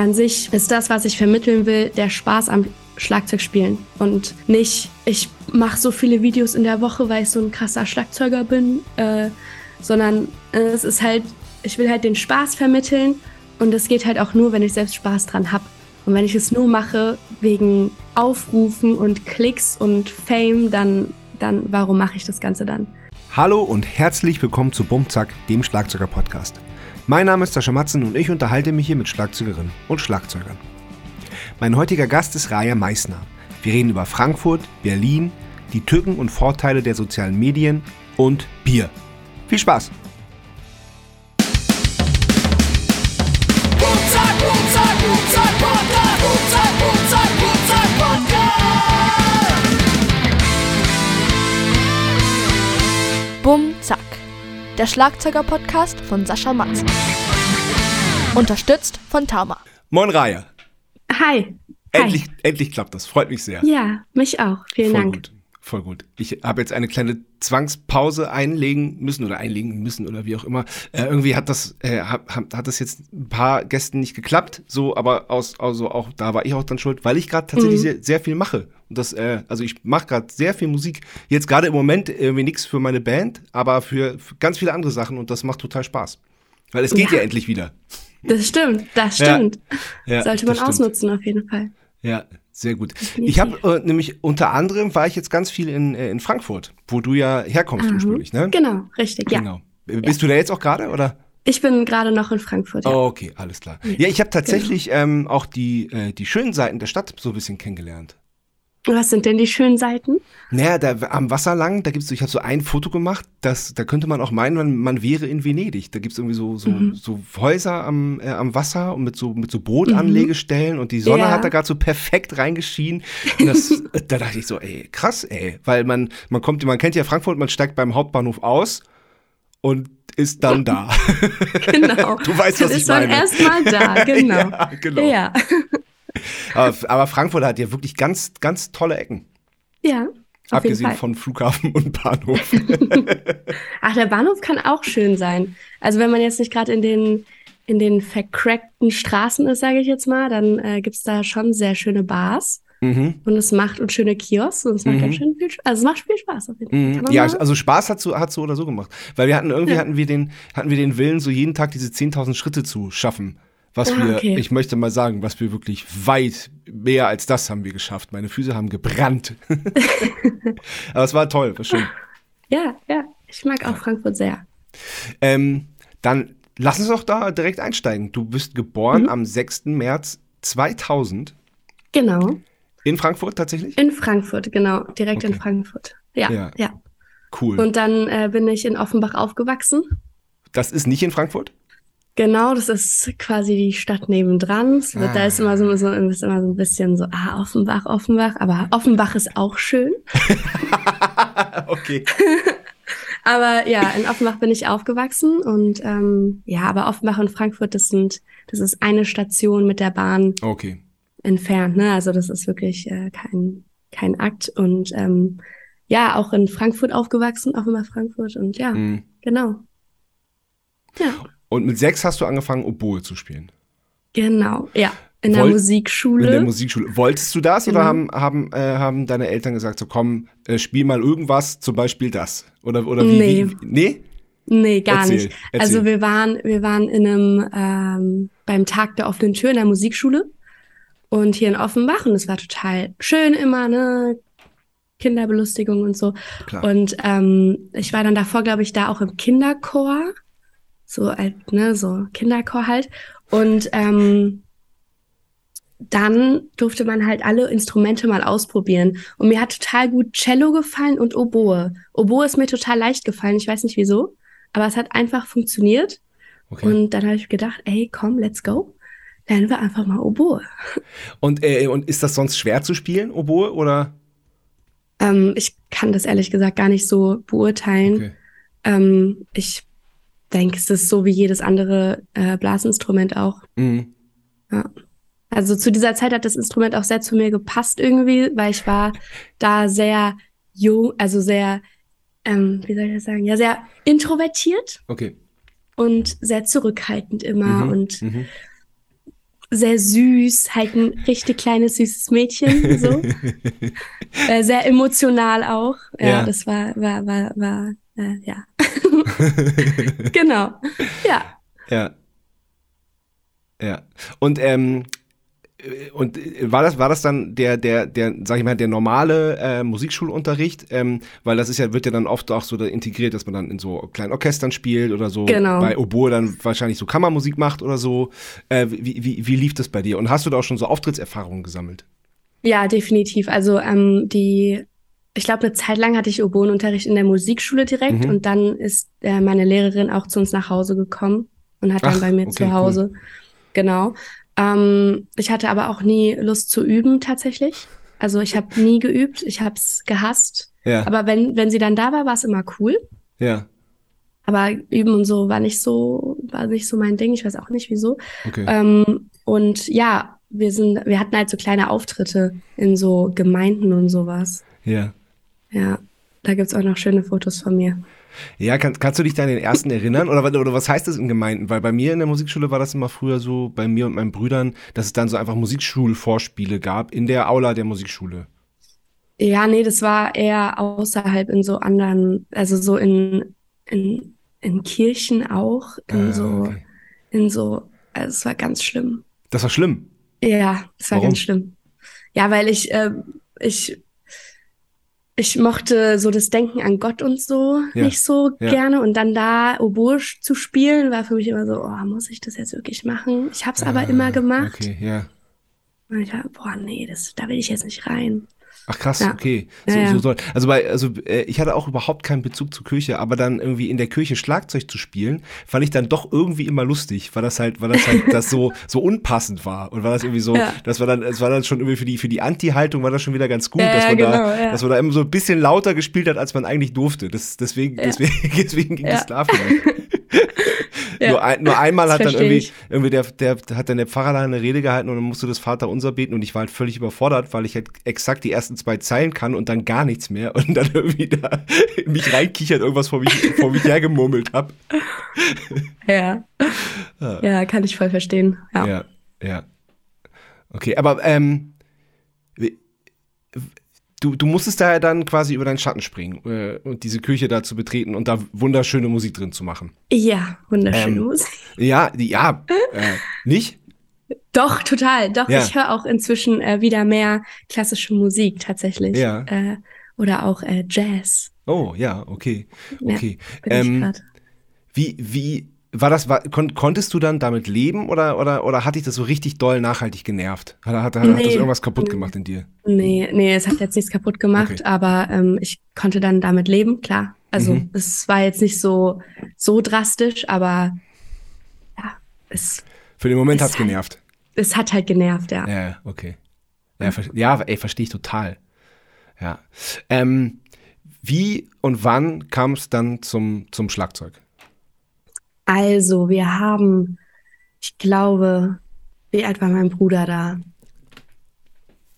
an sich ist das, was ich vermitteln will, der Spaß am Schlagzeugspielen und nicht, ich mache so viele Videos in der Woche, weil ich so ein krasser Schlagzeuger bin, äh, sondern es ist halt, ich will halt den Spaß vermitteln und es geht halt auch nur, wenn ich selbst Spaß dran habe. Und wenn ich es nur mache wegen Aufrufen und Klicks und Fame, dann, dann warum mache ich das Ganze dann? Hallo und herzlich willkommen zu Bumzack, dem Schlagzeuger-Podcast. Mein Name ist Sascha Matzen und ich unterhalte mich hier mit Schlagzeugerinnen und Schlagzeugern. Mein heutiger Gast ist Raya Meissner. Wir reden über Frankfurt, Berlin, die Tücken und Vorteile der sozialen Medien und Bier. Viel Spaß! Der Schlagzeuger-Podcast von Sascha Matzen. Unterstützt von Tauma. Moin Raya. Hi. Endlich, Hi. endlich klappt das. Freut mich sehr. Ja, mich auch. Vielen Voll Dank. gut. Voll gut. Ich habe jetzt eine kleine Zwangspause einlegen müssen oder einlegen müssen oder wie auch immer. Äh, irgendwie hat das, äh, hat, hat das jetzt ein paar Gästen nicht geklappt, so, aber aus, also auch da war ich auch dann schuld, weil ich gerade tatsächlich Mhm. sehr, sehr viel mache. Und das, äh, also ich mache gerade sehr viel Musik. Jetzt gerade im Moment irgendwie nichts für meine Band, aber für, für ganz viele andere Sachen und das macht total Spaß. Weil es geht ja, Ja. endlich wieder. Das stimmt, das Ja. stimmt. Ja, Sollte man das stimmt. ausnutzen auf jeden Fall. Ja, sehr gut. Ich habe äh, nämlich unter anderem war ich jetzt ganz viel in, äh, in Frankfurt, wo du ja herkommst Mhm. ursprünglich, ne? Genau, richtig, ja. Genau. Äh, Bist du da jetzt auch gerade oder? Ich bin gerade noch in Frankfurt. Ja. Oh, okay, alles klar. Ja, ich habe tatsächlich ähm, auch die, äh, die schönen Seiten der Stadt so ein bisschen kennengelernt. Was sind denn die schönen Seiten? Naja, da am Wasser lang, da gibt's so, ich habe so ein Foto gemacht, das, da könnte man auch meinen, man, man wäre in Venedig. Da gibt's irgendwie so, so, Mhm. so Häuser am, äh, am Wasser und mit so, mit so Bootanlegestellen und die Sonne Ja. hat da gerade so perfekt reingeschienen. Und das, da dachte ich so, ey, krass, ey. Weil man, man kommt, man kennt ja Frankfurt, man steigt beim Hauptbahnhof aus und ist dann da. Genau. Du weißt, was ist ich meine. erstmal da, genau. ja, genau. Ja. Aber, aber Frankfurt hat ja wirklich ganz, ganz tolle Ecken. Ja. Abgesehen von Flughafen und Bahnhof. Ach, der Bahnhof kann auch schön sein. Also wenn man jetzt nicht gerade in den in den vercrackten Straßen ist, sage ich jetzt mal, dann äh, gibt's da schon sehr schöne Bars mhm. und es macht und schöne Kiosks und es macht Mhm. ganz schön viel Spaß. Also es macht viel Spaß auf jeden Fall. Mhm. Ja, also Spaß hat so, hat so oder so gemacht. Weil wir hatten irgendwie Ja. hatten wir den, hatten wir den Willen, so jeden Tag diese 10.000 Schritte zu schaffen. Was Ah, wir, okay. ich möchte mal sagen, was wir wirklich weit mehr als das haben wir geschafft. Meine Füße haben gebrannt. Aber es war toll, war schön. ja, ja. Ich mag auch Frankfurt sehr. Ähm, dann lass uns doch da direkt einsteigen. Du bist geboren Mhm. am 6. März 2000 Genau. in Frankfurt tatsächlich? In Frankfurt, genau. Direkt in Okay. Frankfurt. Ja, Ja. ja. Cool. Und dann äh, bin ich in Offenbach aufgewachsen. das ist nicht in Frankfurt? Genau, das ist quasi die Stadt nebendran. Es wird, Da Ah. ist immer so, so, ist immer so ein bisschen so, ah, Offenbach, Offenbach. Aber Offenbach ist auch schön. okay. Aber ja, in Offenbach bin ich aufgewachsen und ähm, ja, aber Offenbach und Frankfurt, das sind, das ist eine Station mit der Bahn Okay. entfernt, ne? Also das ist wirklich äh, kein, kein Akt. Und ähm, ja, auch in Frankfurt aufgewachsen, Offenbach, Frankfurt und ja, Mhm. genau. Ja, Und mit sechs hast du angefangen, Oboe zu spielen. genau, ja. In der Woll- Musikschule. In der Musikschule. Wolltest du das oder Genau. haben, haben, äh, haben deine Eltern gesagt, so komm, äh, spiel mal irgendwas, zum Beispiel das? Oder, oder wie? Nee. wie nee? Nee, gar Erzähl, nicht. erzähl. Also wir waren, wir waren in einem ähm, beim Tag der offenen Tür in der Musikschule und hier in Offenbach und es war total schön immer, ne? Kinderbelustigung und so. Klar. Und ähm, ich war dann davor, glaube ich, da auch im Kinderchor. So alt, ne, so Kinderchor halt. Und ähm, dann durfte man halt alle Instrumente mal ausprobieren. Und mir hat total gut Cello gefallen und Oboe. Oboe ist mir total leicht gefallen, ich weiß nicht wieso, aber es hat einfach funktioniert. Okay. Und dann habe ich gedacht, ey, komm, let's go. Lernen wir einfach mal Oboe. Und, äh, und ist das sonst schwer zu spielen, Oboe? Oder? Ähm, ich kann das ehrlich gesagt gar nicht so beurteilen. Okay. Ähm, ich denke, es ist so wie jedes andere äh, Blasinstrument auch. Mhm. Ja. Also zu dieser Zeit hat das Instrument auch sehr zu mir gepasst irgendwie, weil ich war da sehr jung, also sehr, ähm, wie soll ich das sagen, ja, sehr introvertiert Okay. und sehr zurückhaltend immer Mhm. und Mhm. sehr süß, halt ein richtig kleines, süßes Mädchen, so. äh, sehr emotional auch. Ja, Ja. das war, war, war, war, äh, ja. genau. Ja. Ja. Ja. Und, ähm, äh, und äh, war das, war das dann der, der, der, sag ich mal, der normale äh, Musikschulunterricht? Ähm, weil das ist ja, wird ja dann oft auch so da integriert, dass man dann in so kleinen Orchestern spielt oder so Genau. bei Oboe dann wahrscheinlich so Kammermusik macht oder so. Äh, wie, wie, wie lief das bei dir? Und hast du da auch schon so Auftrittserfahrungen gesammelt? Ja, definitiv. Also ähm, die, ich glaube, eine Zeit lang hatte ich Oboenunterricht in der Musikschule direkt Mhm. und dann ist äh, meine Lehrerin auch zu uns nach Hause gekommen und hat dann Ach, bei mir okay, zu Hause. Genau. Ähm, ich hatte aber auch nie Lust zu üben tatsächlich. Also ich habe nie geübt, ich habe es gehasst. Ja. Aber wenn, wenn sie dann da war, war es immer cool. ja. Aber üben und so war nicht so, war nicht so mein Ding. Ich weiß auch nicht wieso. Okay. Ähm, und ja, wir sind, wir hatten halt so kleine Auftritte in so Gemeinden und sowas. ja. Ja, da gibt's auch noch schöne Fotos von mir. Ja, kann, kannst du dich da an den ersten erinnern? Oder, oder was heißt das in Gemeinden? Weil bei mir in der Musikschule war das immer früher so, bei mir und meinen Brüdern, dass es dann so einfach Musikschulvorspiele gab in der Aula der Musikschule. Ja, nee, das war eher außerhalb in so anderen, also so in, in, in Kirchen auch, in Ah, so, okay. in so, also es war ganz schlimm. Das war schlimm. Ja, es war Warum? ganz schlimm. Ja, weil ich, äh, ich, ich mochte so das Denken an Gott und so Ja, nicht so ja. gerne. Und dann da Oboe zu spielen, war für mich immer so, oh, muss ich das jetzt wirklich machen? Ich habe es aber immer gemacht. Ah, Okay, ja. Und ich war, boah, nee, das, da will ich jetzt nicht rein. Ach krass, Ja. okay. Ja, So, ja. so soll. Also bei, also äh, ich hatte auch überhaupt keinen Bezug zur Kirche, aber dann irgendwie in der Kirche Schlagzeug zu spielen, fand ich dann doch irgendwie immer lustig, weil das halt, weil das halt das so so unpassend war und war das irgendwie so, Ja. das war dann, es war dann schon irgendwie für die für die Anti-Haltung war das schon wieder ganz gut, Ja, dass ja, man da, genau, ja. dass man da immer so ein bisschen lauter gespielt hat, als man eigentlich durfte. Das, deswegen, Ja. deswegen, deswegen ging Ja. es da vielleicht. Ja. Nur, ein, nur einmal Das hat dann irgendwie, ich. irgendwie der, der hat dann der Pfarrer da eine Rede gehalten und dann musste das Vater unser beten und ich war halt völlig überfordert, weil ich halt exakt die ersten zwei Zeilen kann und dann gar nichts mehr und dann irgendwie da mich reinkichert, irgendwas vor mich, vor mich hergemurmelt hab. Ja. Ja, kann ich voll verstehen. Ja. Ja, ja. Okay, aber ähm, du, du musstest da ja dann quasi über deinen Schatten springen äh, und diese Küche da zu betreten und da wunderschöne Musik drin zu machen. Ja, wunderschöne Ähm, Musik. Ja, die, ja, äh, nicht? Doch, total. Doch, Ja. ich höre auch inzwischen äh, wieder mehr klassische Musik tatsächlich. Ja. Äh, oder auch äh, Jazz. Oh, ja, okay. Ja, Okay. Ich ähm, wie, wie, war das, war, kon, konntest du dann damit leben oder, oder, oder hat dich das so richtig doll nachhaltig genervt? Hat, hat, hat, hat das Nee. irgendwas kaputt Nee. gemacht in dir? Nee, nee, es hat jetzt nichts kaputt gemacht, Okay. aber ähm, ich konnte dann damit leben, klar. Also Mhm. es war jetzt nicht so, so drastisch, aber ja, es, Für den Moment Es hat's genervt. es hat halt genervt, ja. Ja, ja, okay. Ja, ver ja ey, verstehe ich total. Ja. Ähm, wie und wann kam es dann zum, zum Schlagzeug? Also, wir haben, ich glaube, wie alt war mein Bruder da?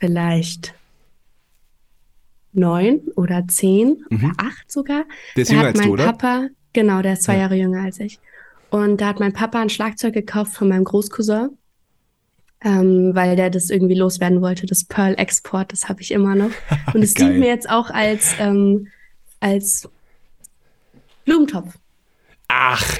Vielleicht neun oder zehn oder acht sogar. Mhm. Der ist Da jünger hat als mein du, oder? Papa, genau, der ist zwei Ja. Jahre jünger als ich. Und da hat mein Papa ein Schlagzeug gekauft von meinem Großcousin, ähm, weil der das irgendwie loswerden wollte, das Pearl Export, das habe ich immer noch. Und es dient mir jetzt auch als, ähm, als Blumentopf. Ach,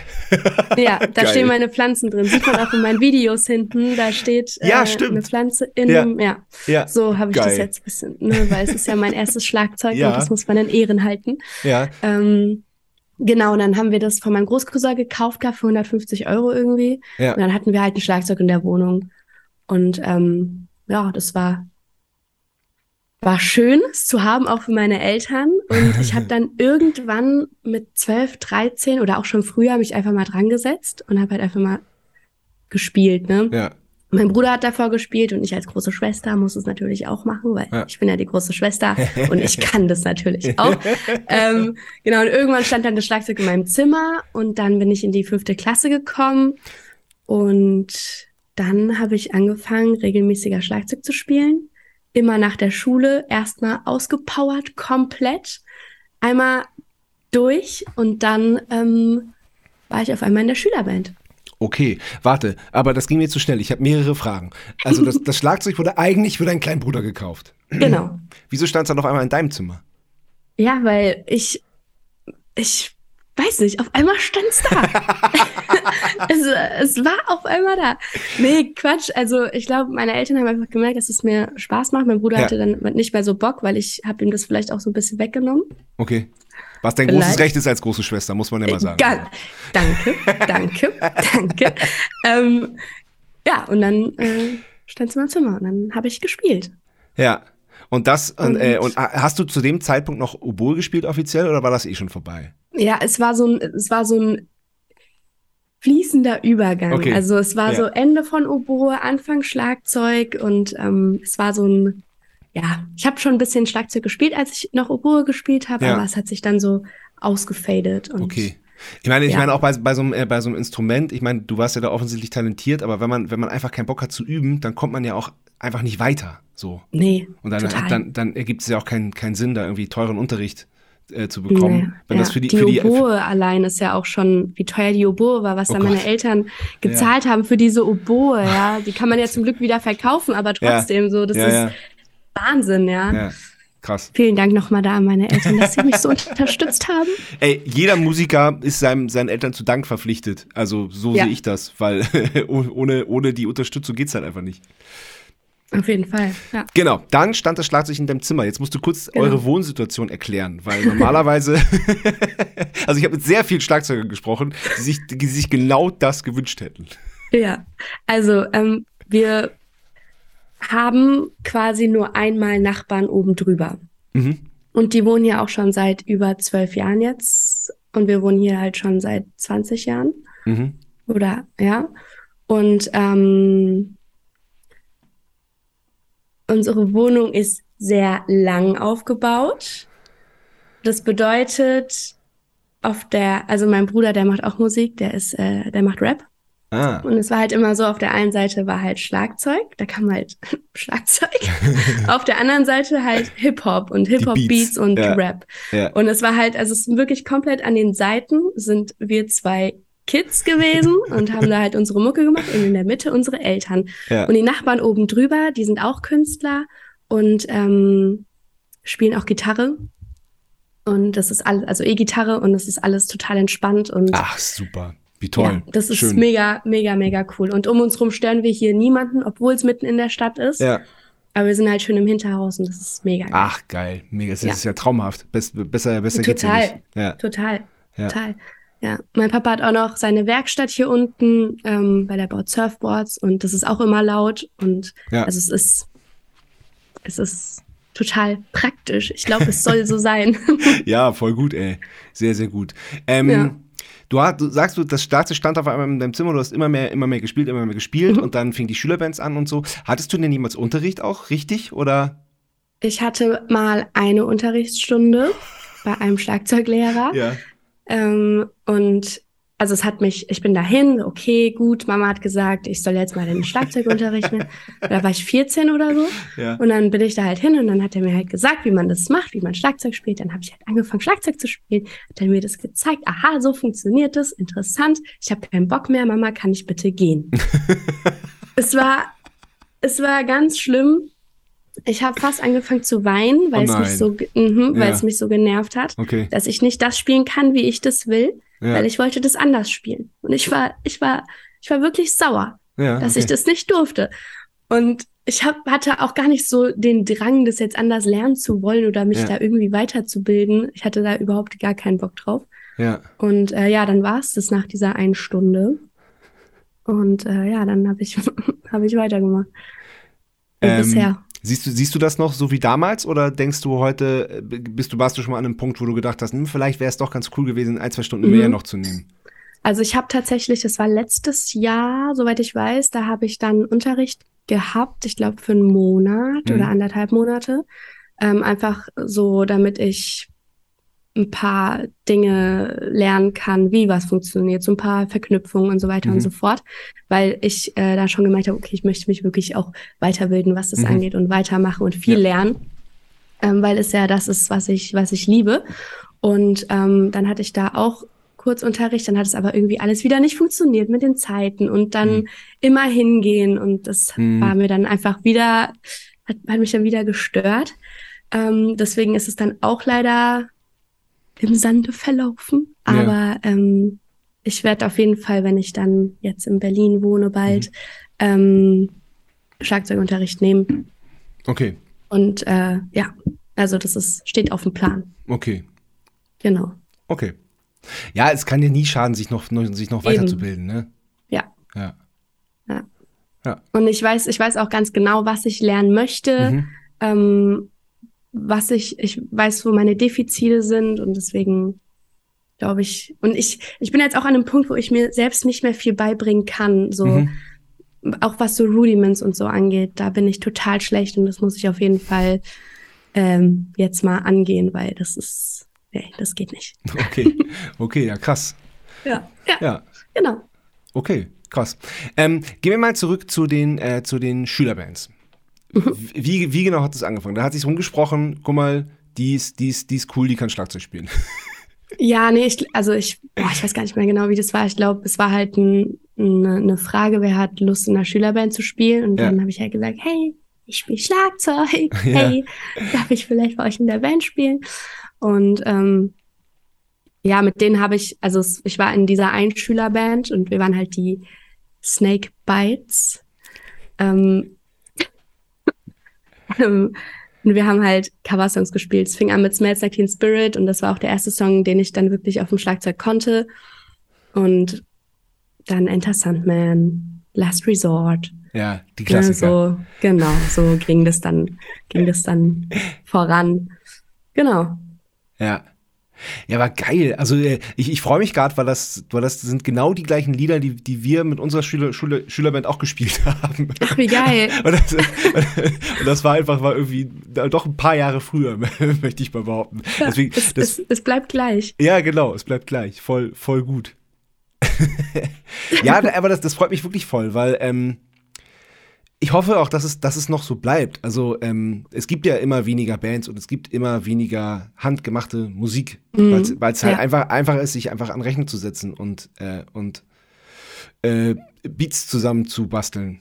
Ja, da Geil. stehen meine Pflanzen drin. Sieht man auch in meinen Videos hinten. Da steht äh, Ja, eine Pflanze in Ja. einem, ja. ja. So habe ich Geil. das jetzt ein bisschen, ne, weil es ist ja mein erstes Schlagzeug und das muss man in Ehren halten. Ja, Ähm, genau, und dann haben wir das von meinem Großcousin gekauft gehabt für 150 Euro irgendwie. ja. Und dann hatten wir halt ein Schlagzeug in der Wohnung. Und ähm, ja, das war, war schön, es zu haben, auch für meine Eltern. Und ich habe dann irgendwann mit 12, 13 oder auch schon früher mich einfach mal dran gesetzt und habe halt einfach mal gespielt. Ne? Ja, Mein Bruder hat davor gespielt und ich als große Schwester muss es natürlich auch machen, weil Ja. ich bin ja die große Schwester und ich kann das natürlich auch. ähm, genau, und irgendwann stand dann das Schlagzeug in meinem Zimmer und dann bin ich in die fünfte Klasse gekommen und dann habe ich angefangen, regelmäßiger Schlagzeug zu spielen. Immer nach der Schule, erstmal ausgepowert, komplett, einmal durch und dann ähm, war ich auf einmal in der Schülerband. Okay, warte, aber das ging mir zu schnell. Ich habe mehrere Fragen. Also das, das Schlagzeug wurde eigentlich für deinen kleinen Bruder gekauft. Genau. Wieso stand es dann auf einmal in deinem Zimmer? Ja, weil ich, ich weiß nicht, auf einmal stand es da. es, es war auf einmal da. Nee, Quatsch. Also ich glaube, meine Eltern haben einfach gemerkt, dass es mir Spaß macht. Mein Bruder Ja. hatte dann nicht mehr so Bock, weil ich habe ihm das vielleicht auch so ein bisschen weggenommen. Okay. Was dein Vielleicht. großes Recht ist als große Schwester, muss man ja mal sagen. Egal. Danke, danke, danke. Ähm, ja, und dann äh, stand es in meinem Zimmer und dann habe ich gespielt. Ja. Und das, und, Und- äh, und äh, hast du zu dem Zeitpunkt noch Oboe gespielt offiziell oder war das eh schon vorbei? Ja, es war so ein, es war so ein fließender Übergang. Okay. Also es war Ja. so Ende von Oboe, Anfang Schlagzeug und ähm, es war so ein, ja, ich habe schon ein bisschen Schlagzeug gespielt, als ich noch Oboe gespielt habe, Ja. aber es hat sich dann so ausgefadet. Und Okay. Ich meine, ich Ja. meine auch bei, bei, so einem, äh, bei so einem Instrument, ich meine, du warst ja da offensichtlich talentiert, aber wenn man, wenn man einfach keinen Bock hat zu üben, dann kommt man ja auch einfach nicht weiter. So. Nee, Und dann, total. dann, dann ergibt es ja auch keinen, keinen Sinn, da irgendwie teuren Unterricht äh, zu bekommen. Nee, wenn ja. das für die, die für die Oboe allein ist ja auch schon, wie teuer die Oboe war, was Oh da meine Gott. Eltern gezahlt haben für diese Oboe, ja. Die kann man ja zum Glück wieder verkaufen, aber Ja. trotzdem so, das ja, ist ja, Wahnsinn, ja. ja, krass. Vielen Dank nochmal da an meine Eltern, dass sie mich so unterstützt haben. Ey, jeder Musiker ist seinem, seinen Eltern zu Dank verpflichtet. Also so Ja. sehe ich das, weil ohne, ohne die Unterstützung geht's halt einfach nicht. Auf jeden Fall, ja. Genau, dann stand das Schlagzeug in deinem Zimmer. Jetzt musst du kurz Genau. eure Wohnsituation erklären, weil normalerweise, also ich habe mit sehr vielen Schlagzeugern gesprochen, die sich, die sich genau das gewünscht hätten. Ja, also ähm, wir haben quasi nur einmal Nachbarn oben drüber. Mhm. Und die wohnen hier auch schon seit über zwölf Jahren jetzt. Und wir wohnen hier halt schon seit 20 Jahren. Mhm. Oder ja. Und ähm, unsere Wohnung ist sehr lang aufgebaut. Das bedeutet, auf der, also mein Bruder, der macht auch Musik, der ist, äh, der macht Rap. Ah, Und es war halt immer so, auf der einen Seite war halt Schlagzeug, da kam halt Schlagzeug. auf der anderen Seite halt Hip-Hop und Beats, Hip-Hop-Beats und ja. Rap. ja. Und es war halt, also es ist wirklich komplett an den Seiten sind wir zwei Kids gewesen und haben da halt unsere Mucke gemacht und in der Mitte unsere Eltern. ja. Und die Nachbarn oben drüber, die sind auch Künstler und ähm, spielen auch Gitarre. Und das ist alles, also E-Gitarre und das ist alles total entspannt und Ach, super. Wie toll. ja, das ist Schön. mega, mega, mega cool. Und um uns rum stören wir hier niemanden, obwohl es mitten in der Stadt ist. Ja. Aber wir sind halt schön im Hinterhaus und das ist mega geil. Ach, geil. Mega. Das Ja. ist ja traumhaft. Best, besser besser geht's ja Total. nicht. Ja. Total, Ja. total. Ja, mein Papa hat auch noch seine Werkstatt hier unten, ähm, weil er baut Surfboards und das ist auch immer laut und Ja. also es ist, es ist total praktisch. Ich glaube, es soll so sein. ja, voll gut, ey. Sehr, sehr gut. Ähm, Ja. Du, hast, du sagst, du, das Schlagzeug stand auf einmal in deinem Zimmer, du hast immer mehr, immer mehr gespielt, immer mehr gespielt Mhm. und dann fing die Schülerbands an und so. Hattest du denn jemals Unterricht auch, richtig? Oder? Ich hatte mal eine Unterrichtsstunde bei einem Schlagzeuglehrer. Ja. Ähm, und also es hat mich, ich bin dahin, okay, gut, Mama hat gesagt, ich soll jetzt mal den Schlagzeugunterricht nehmen. Da war ich 14 oder so. Ja. Und dann bin ich da halt hin und dann hat er mir halt gesagt, wie man das macht, wie man Schlagzeug spielt. Dann habe ich halt angefangen, Schlagzeug zu spielen. Hat er mir das gezeigt. Aha, so funktioniert das. Interessant. Ich habe keinen Bock mehr. Mama, kann ich bitte gehen? es war, es war ganz schlimm. Ich habe fast angefangen zu weinen, weil Oh es mich so, mhm, weil Ja. es mich so genervt hat, Okay. dass ich nicht das spielen kann, wie ich das will, Ja. weil ich wollte das anders spielen. Und ich war, ich war, ich war wirklich sauer ja, dass okay. ich das nicht durfte. Und ich hab, hatte auch gar nicht so den Drang, das jetzt anders lernen zu wollen oder mich da irgendwie weiterzubilden. Ich hatte da überhaupt gar keinen Bock drauf. Und äh, ja, dann war es das nach dieser einen Stunde. Und äh, ja, dann habe ich, hab ich weitergemacht. Ähm, bisher. Siehst du, siehst du das noch so wie damals oder denkst du heute, äh, bist du, warst du schon mal an einem Punkt, wo du gedacht hast, hm, vielleicht wäre es doch ganz cool gewesen, ein, zwei Stunden Mhm. mehr noch zu nehmen? Also ich habe tatsächlich, das war letztes Jahr, soweit ich weiß, da habe ich dann Unterricht gehabt, ich glaube für einen Monat Mhm. oder anderthalb Monate. Ähm, einfach so, damit ich ein paar Dinge lernen kann, wie was funktioniert, so ein paar Verknüpfungen und so weiter Mhm. und so fort, weil ich äh, da schon gemeint habe, okay, ich möchte mich wirklich auch weiterbilden, was das Mhm. angeht und weitermachen und viel Ja. lernen, ähm, weil es ja das ist, was ich, was ich liebe. Und ähm, dann hatte ich da auch Kurzunterricht, dann hat es aber irgendwie alles wieder nicht funktioniert mit den Zeiten und dann mhm. immer hingehen und das mhm. war mir dann einfach wieder, hat, hat mich dann wieder gestört. Ähm, deswegen ist es dann auch leider im Sande verlaufen. Aber ja. ähm, ich werde auf jeden Fall, wenn ich dann jetzt in Berlin wohne, bald mhm. ähm, Schlagzeugunterricht nehmen. Okay. Und äh, ja, also das ist, steht auf dem Plan. Okay. Genau. Okay. Ja, es kann ja nie schaden, sich noch, sich noch weiterzubilden, ne? Ja. Ja. Ja. ja. Und ich weiß, ich weiß auch ganz genau, was ich lernen möchte. Mhm. Ähm, was ich, ich weiß, wo meine Defizite sind und deswegen glaube ich, und ich, ich bin jetzt auch an einem Punkt, wo ich mir selbst nicht mehr viel beibringen kann, so, mhm. auch was so Rudiments und so angeht, da bin ich total schlecht und das muss ich auf jeden Fall ähm, jetzt mal angehen, weil das ist, nee, das geht nicht. Okay, okay, ja, krass. ja, ja, ja, genau. Okay, krass. Ähm, gehen wir mal zurück zu den, äh, zu den Schülerbands. Wie, wie genau hat es angefangen? Da hat sich rumgesprochen, guck mal, die ist, die, ist, die ist cool, die kann Schlagzeug spielen. Ja, nee, ich, also ich, boah, ich weiß gar nicht mehr genau, wie das war. Ich glaube, es war halt ein, eine, eine Frage, wer hat Lust in einer Schülerband zu spielen? Und ja. dann habe ich halt gesagt, hey, ich spiele Schlagzeug. Ja. Hey, darf ich vielleicht bei euch in der Band spielen? Und ähm, ja, mit denen habe ich, also ich war in dieser Einschülerband und wir waren halt die Snake Bites. Ähm, und wir haben halt Coversongs gespielt. Es fing an mit Smells Like Teen Spirit und das war auch der erste Song, den ich dann wirklich auf dem Schlagzeug konnte. Und dann Enter Sandman, Last Resort. Ja, die Klassiker. Ja, so, genau, so ging das dann, ging das dann voran. Genau. Ja. Ja, war geil. Also äh, ich, ich freue mich gerade, weil das, weil das sind genau die gleichen Lieder, die, die wir mit unserer Schüler, Schüler, Schülerband auch gespielt haben. Ach, wie geil. Und das, und das war einfach war irgendwie doch ein paar Jahre früher, möchte ich mal behaupten. Ja, Deswegen, es, das, es, es bleibt gleich. Ja, genau, es bleibt gleich. Voll, voll gut. ja, aber das, das freut mich wirklich voll, weil ähm, ich hoffe auch, dass es, dass es noch so bleibt. Also ähm, es gibt ja immer weniger Bands und es gibt immer weniger handgemachte Musik, mhm. weil es halt ja. einfach einfach ist, sich einfach an Rechner zu setzen und äh, und äh, Beats zusammen zu basteln.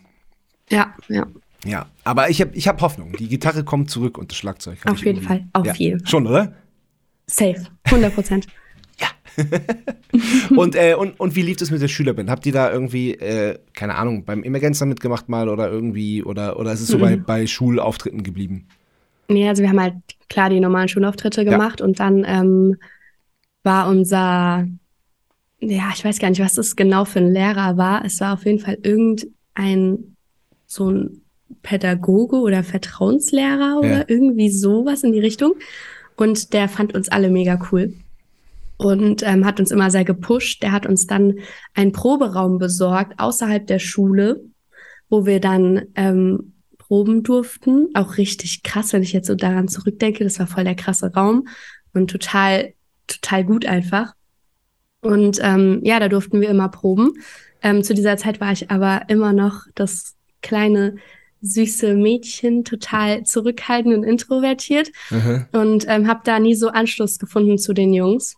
Ja, ja. Ja, aber ich habe ich hab Hoffnung. Die Gitarre kommt zurück und das Schlagzeug. Auf jeden Fall, auf ja. jeden Fall. Schon, oder? Safe, 100 Prozent. und, äh, und, und wie lief es mit der Schülerband? Habt ihr da irgendwie, äh, keine Ahnung, beim Emergenzer mitgemacht mal oder irgendwie, oder, oder ist es so mhm. bei, bei Schulauftritten geblieben? Nee, also wir haben halt klar die normalen Schulauftritte gemacht ja. und dann ähm, war unser, ja, ich weiß gar nicht, was das genau für ein Lehrer war. Es war auf jeden Fall irgendein, so ein Pädagoge oder Vertrauenslehrer ja. oder irgendwie sowas in die Richtung. Und der fand uns alle mega cool und ähm, hat uns immer sehr gepusht. Der hat uns dann einen Proberaum besorgt außerhalb der Schule, wo wir dann ähm, proben durften. Auch richtig krass, wenn ich jetzt so daran zurückdenke. Das war voll der krasse Raum und total, total gut einfach. Und ähm, ja, da durften wir immer proben. Ähm, zu dieser Zeit war ich aber immer noch das kleine süße Mädchen, total zurückhaltend und introvertiert mhm. und ähm, habe da nie so Anschluss gefunden zu den Jungs.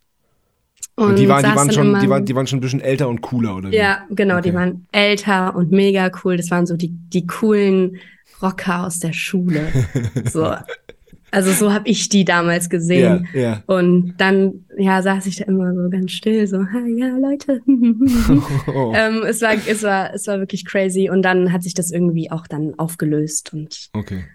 Und, und die, waren, die, waren schon, die, waren, die waren schon ein bisschen älter und cooler, oder wie? Ja, genau, okay. die waren älter und mega cool. Das waren so die, die coolen Rocker aus der Schule. so. Also so habe ich die damals gesehen. Ja, ja. Und dann, ja, saß ich da immer so ganz still, so, ja, Leute. oh. ähm, es, war, es, war, es war wirklich crazy. Und dann hat sich das irgendwie auch dann aufgelöst. Und okay.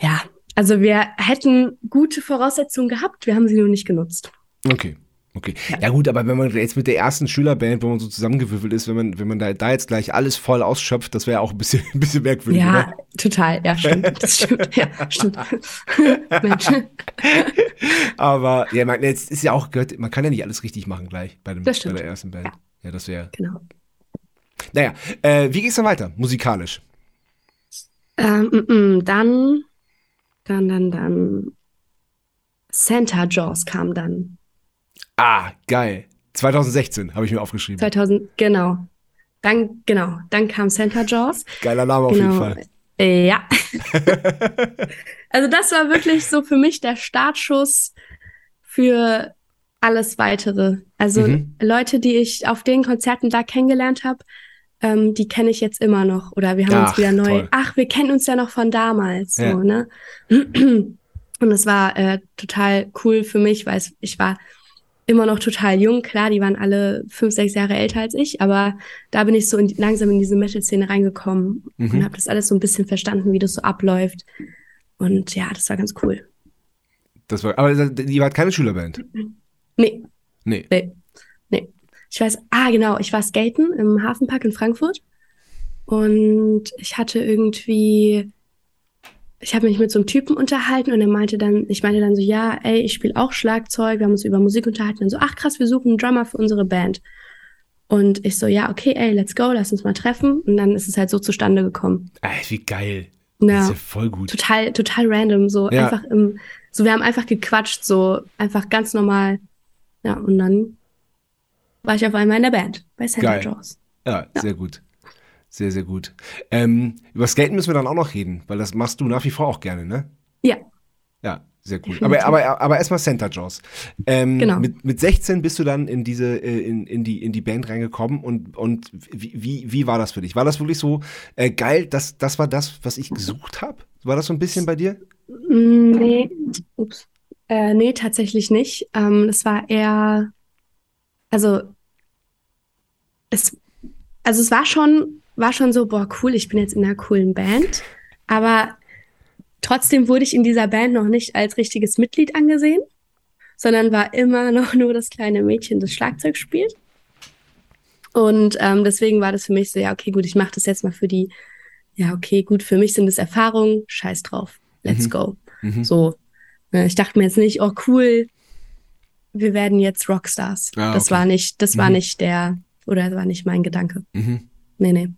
ja, also wir hätten gute Voraussetzungen gehabt, wir haben sie nur nicht genutzt. Okay. Okay. Ja gut, aber wenn man jetzt mit der ersten Schülerband, wo man so zusammengewürfelt ist, wenn man, wenn man da, da jetzt gleich alles voll ausschöpft, das wäre auch ein bisschen, ein bisschen merkwürdig. Ja, oder? total. Ja, stimmt. Das stimmt. Ja, stimmt. Mensch. aber ja, man, jetzt ist ja auch gehört, man kann ja nicht alles richtig machen gleich bei, dem, bei der ersten Band. Ja, ja das wäre. Genau. Naja, äh, wie geht's dann weiter, musikalisch? Ähm, m mm, -m, mm, dann, dann, dann, dann. Santa Jaws kam dann. Ah, geil. 2016 habe ich mir aufgeschrieben. 2000, genau. Dann, genau, dann kam Santa Jaws. Geiler Name auf jeden genau. Fall. Äh, ja. also das war wirklich so für mich der Startschuss für alles weitere. Also Mhm. Leute, die ich auf den Konzerten da kennengelernt habe, ähm, die kenne ich jetzt immer noch. Oder wir haben Ach, uns wieder neu. toll. Ach, wir kennen uns ja noch von damals. Ja. So, ne? Und es war äh, total cool für mich, weil ich war immer noch total jung. Klar, die waren alle fünf, sechs Jahre älter als ich, aber da bin ich so in, langsam in diese Metal-Szene reingekommen Mhm. und habe das alles so ein bisschen verstanden, wie das so abläuft. Und ja, das war ganz cool. Das war, aber die war keine Schülerband. Nee, Nee. Nee. Nee. Ich weiß, ah, genau, ich war skaten im Hafenpark in Frankfurt und ich hatte irgendwie, ich habe mich mit so einem Typen unterhalten und er meinte dann, ich meinte dann so, ja, ey, ich spiele auch Schlagzeug, wir haben uns über Musik unterhalten und so, ach krass, wir suchen einen Drummer für unsere Band. Und ich so, ja, okay, ey, let's go, lass uns mal treffen. Und dann ist es halt so zustande gekommen. Ey, wie geil. Das Ja, ist ja voll gut. total, total random, so Ja. einfach im, so wir haben einfach gequatscht, so einfach ganz normal. Ja, und dann war ich auf einmal in der Band bei Santa Geil. Jaws. Ja, sehr gut. Sehr, sehr gut. Ähm, über Skaten müssen wir dann auch noch reden, weil das machst du nach wie vor auch gerne, ne? Ja, Ja, sehr cool. Definitiv. Aber, aber, aber erstmal Santa Jaws. Ähm, Genau. Mit, mit 16 bist du dann in diese, äh, in, in, die, in die Band reingekommen und, und wie, wie, wie war das für dich? War das wirklich so äh, geil, dass das war das, was ich gesucht habe? War das so ein bisschen bei dir? Mm, nee, ups. Äh, nee, tatsächlich nicht. Ähm, es war eher, also es, also es war schon, war schon so, boah, cool, ich bin jetzt in einer coolen Band, aber trotzdem wurde ich in dieser Band noch nicht als richtiges Mitglied angesehen, sondern war immer noch nur das kleine Mädchen, das Schlagzeug spielt. Und ähm, deswegen war das für mich so, ja, okay, gut, ich mache das jetzt mal für die, ja, okay, gut, für mich sind es Erfahrungen, scheiß drauf, let's Mhm. go. Mhm. So, äh, ich dachte mir jetzt nicht, oh cool, wir werden jetzt Rockstars. Ah, Das okay. war nicht, das war Mhm. nicht der, oder das war nicht mein Gedanke. Mhm. Nee, nee.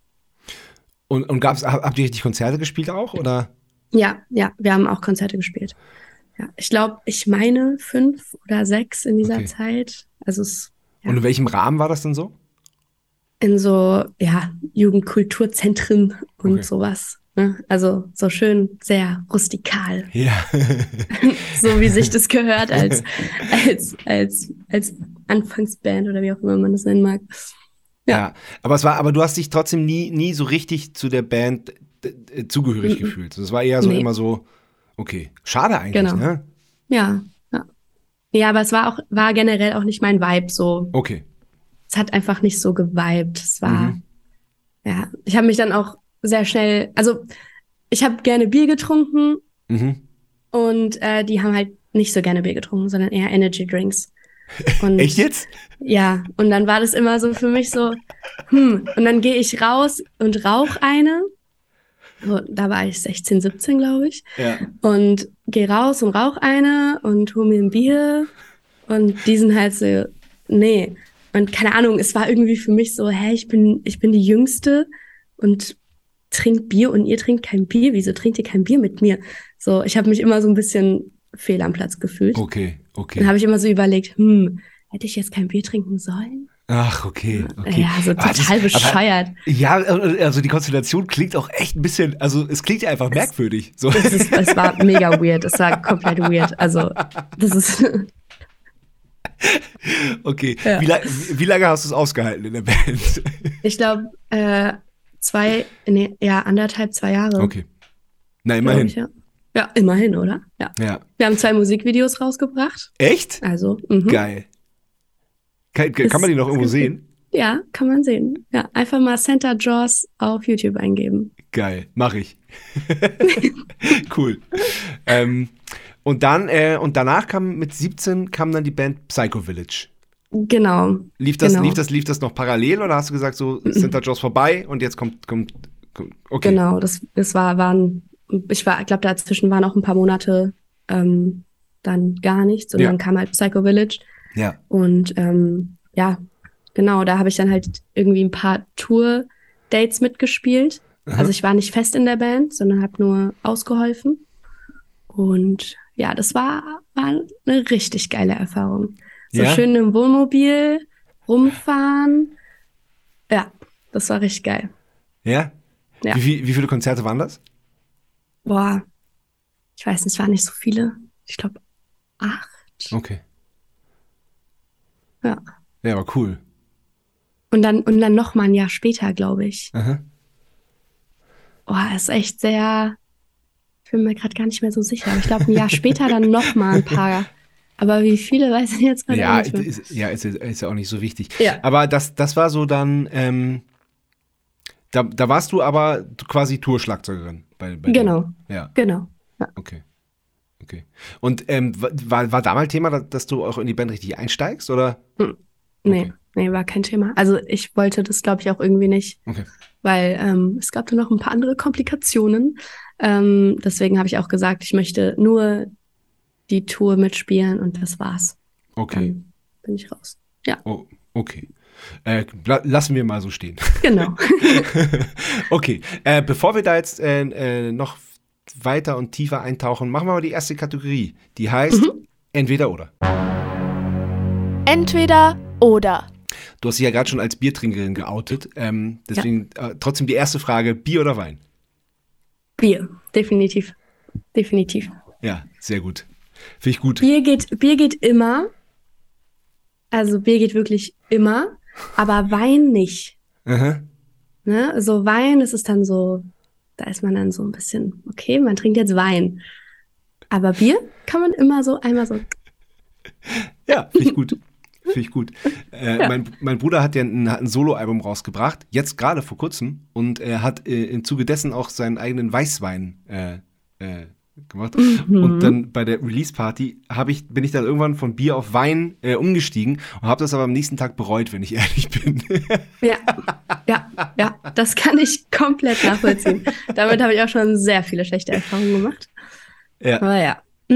Und, und gab's, hab- habt ihr richtig Konzerte gespielt auch? Oder? Ja, ja, wir haben auch Konzerte gespielt. Ja, ich glaube, ich meine fünf oder sechs in dieser Okay. Zeit. Also es Ja. Und in welchem Rahmen war das denn so? in so, ja, Jugendkulturzentren und Okay. sowas. Ne? Also so schön, sehr rustikal, Ja. so wie sich das gehört als, als, als, als Anfangsband oder wie auch immer man das nennen mag. Ja. Ja. Aber es war, aber du hast dich trotzdem nie, nie so richtig zu der Band zugehörig Mhm. gefühlt. Das war eher so Nee. immer so, okay. Schade eigentlich, Genau. ne? Ja, ja. Ja, aber es war auch, war generell auch nicht mein Vibe so. Okay. Es hat einfach nicht so geweibt. Es war, Mhm. ja, ich habe mich dann auch sehr schnell, also ich habe gerne Bier getrunken Mhm. und äh, die haben halt nicht so gerne Bier getrunken, sondern eher Energy Drinks. Und Echt jetzt? Ja, und dann war das immer so für mich so, hm, und dann gehe ich raus und rauch eine. Da war ich 16, 17, glaube ich. Ja. Und gehe raus und rauch eine und hol mir ein Bier. Und die sind halt so, nee. Und keine Ahnung, es war irgendwie für mich so, hä, ich bin, ich bin die Jüngste und trinkt Bier und ihr trinkt kein Bier. Wieso trinkt ihr kein Bier mit mir? So, ich habe mich immer so ein bisschen fehl am Platz gefühlt. Okay, Dann okay. habe ich immer so überlegt, hm, hätte ich jetzt kein Bier trinken sollen? Ach, okay, okay. Ja, so das- total aber- bescheuert. Ja, also die Konstellation klingt auch echt ein bisschen, also es klingt ja einfach merkwürdig. So. Es, ist, es war mega weird. Es war komplett weird. Also, das ist. Okay. Ja. Wie, wie, lange hast du es ausgehalten in der Band? Ich glaube, äh, zwei, nee, ja, anderthalb, zwei Jahre. Okay. Na, immerhin. Ich, ja. Ja, immerhin, oder? Ja. Ja. Wir haben zwei Musikvideos rausgebracht. Echt? Also, mhm. Geil. Kann, kann man die noch irgendwo sehen? Ja, kann man sehen. Ja, einfach mal Santa Jaws auf YouTube eingeben. Geil, mache ich. cool. Ähm, und dann, äh, und danach kam mit 17 kam dann die Band Psycho Village. Genau. Lief das, Genau. lief das, lief das noch parallel oder hast du gesagt, so Santa Jaws vorbei und jetzt kommt, kommt, kommt okay. Genau, das, das war, waren, ich war, ich glaube, dazwischen waren auch ein paar Monate ähm, dann gar nichts und Ja. dann kam halt Psycho Village Ja. und ähm, ja, genau, da habe ich dann halt irgendwie ein paar Tour-Dates mitgespielt. Aha. Also ich war nicht fest in der Band, sondern habe nur ausgeholfen und ja, das war, war eine richtig geile Erfahrung. So Ja? schön im Wohnmobil rumfahren. Ja, das war richtig geil. Ja? Ja. Wie, viel, wie viele Konzerte waren das? Boah, ich weiß nicht, es waren nicht so viele. Ich glaube acht. Okay. Ja. Ja, aber cool. Und dann, und dann noch mal ein Jahr später, glaube ich. Aha. Oh, ist echt sehr. Ich bin mir gerade gar nicht mehr so sicher. Aber ich glaube, ein Jahr später dann noch mal ein paar. Aber wie viele weiß ich jetzt gerade Ja, nicht mehr. ist, ja ist, ist ja auch nicht so wichtig. Ja. Aber das, das war so dann, ähm, da, da warst du aber quasi Tourschlagzeugerin. Bei, bei Genau. Ja, Genau. okay. Okay. Und ähm, war, war damals Thema, dass du auch in die Band richtig einsteigst, oder? Nee, Okay. nee, war kein Thema. Also ich wollte das, glaube ich, auch irgendwie nicht, Okay. weil ähm, es gab da noch ein paar andere Komplikationen. Ähm, deswegen habe ich auch gesagt, ich möchte nur die Tour mitspielen und das war's. Okay. Dann bin ich raus. Ja, Oh, okay. Äh, la- lassen wir mal so stehen. genau. okay. Äh, bevor wir da jetzt äh, äh, noch weiter und tiefer eintauchen, machen wir mal die erste Kategorie. Die heißt entweder oder. Entweder oder. Du hast dich ja gerade schon als Biertrinkerin geoutet. Ähm, deswegen äh, trotzdem die erste Frage: Bier oder Wein? Bier, definitiv. Definitiv. Ja, sehr gut. Finde ich gut. Bier geht, Bier geht immer. Also Bier geht wirklich immer, aber Wein nicht. Aha. Ne? So Wein, das ist dann so, da ist man dann so ein bisschen, okay, man trinkt jetzt Wein. Aber Bier kann man immer so einmal so. Ja, finde ich gut. Finde ich gut. Äh, mein, mein Bruder hat ja ein, ein Soloalbum rausgebracht, jetzt gerade vor kurzem, und er hat äh, im Zuge dessen auch seinen eigenen Weißwein äh, gemacht. Und dann bei der Release-Party ich, bin ich dann irgendwann von Bier auf Wein äh, umgestiegen und habe das aber am nächsten Tag bereut, wenn ich ehrlich bin. Ja, ja, ja, das kann ich komplett nachvollziehen. Damit habe ich auch schon sehr viele schlechte Erfahrungen gemacht. ja. Aber ja.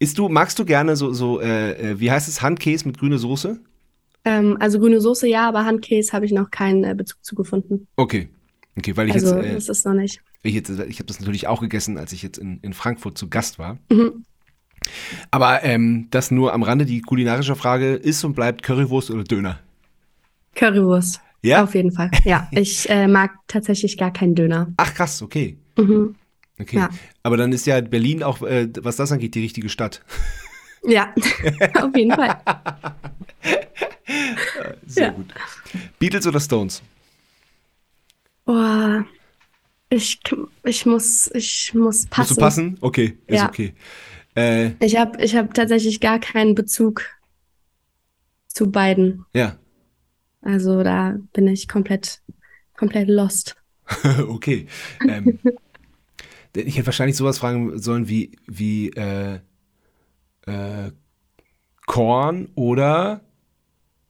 Ist du, magst du gerne so, so äh, äh, wie heißt es, Handkäse mit grüne Soße? Ähm, also grüne Soße ja, aber Handkäse habe ich noch keinen äh, Bezug zu gefunden. Okay. Okay, weil ich Also jetzt, äh, das ist noch nicht. Ich jetzt, ich habe das natürlich auch gegessen, als ich jetzt in, in Frankfurt zu Gast war. Mhm. Aber ähm, das nur am Rande, die kulinarische Frage ist und bleibt Currywurst oder Döner? Currywurst. Ja? Auf jeden Fall. Ja, ich äh, mag tatsächlich gar keinen Döner. Ach krass, okay. Mhm. Okay. Ja. Aber dann ist ja Berlin auch, äh, was das angeht, die richtige Stadt. Ja, auf jeden Fall. Sehr Ja. gut. Beatles oder Stones? Boah, ich, ich muss, ich muss passen. Musst du passen? Okay, ist Ja. okay. Äh, Ich habe ich hab tatsächlich gar keinen Bezug zu beiden. ja, Also da bin ich komplett, komplett lost. okay. Ähm, ich hätte wahrscheinlich sowas fragen sollen wie, wie äh, äh, Korn oder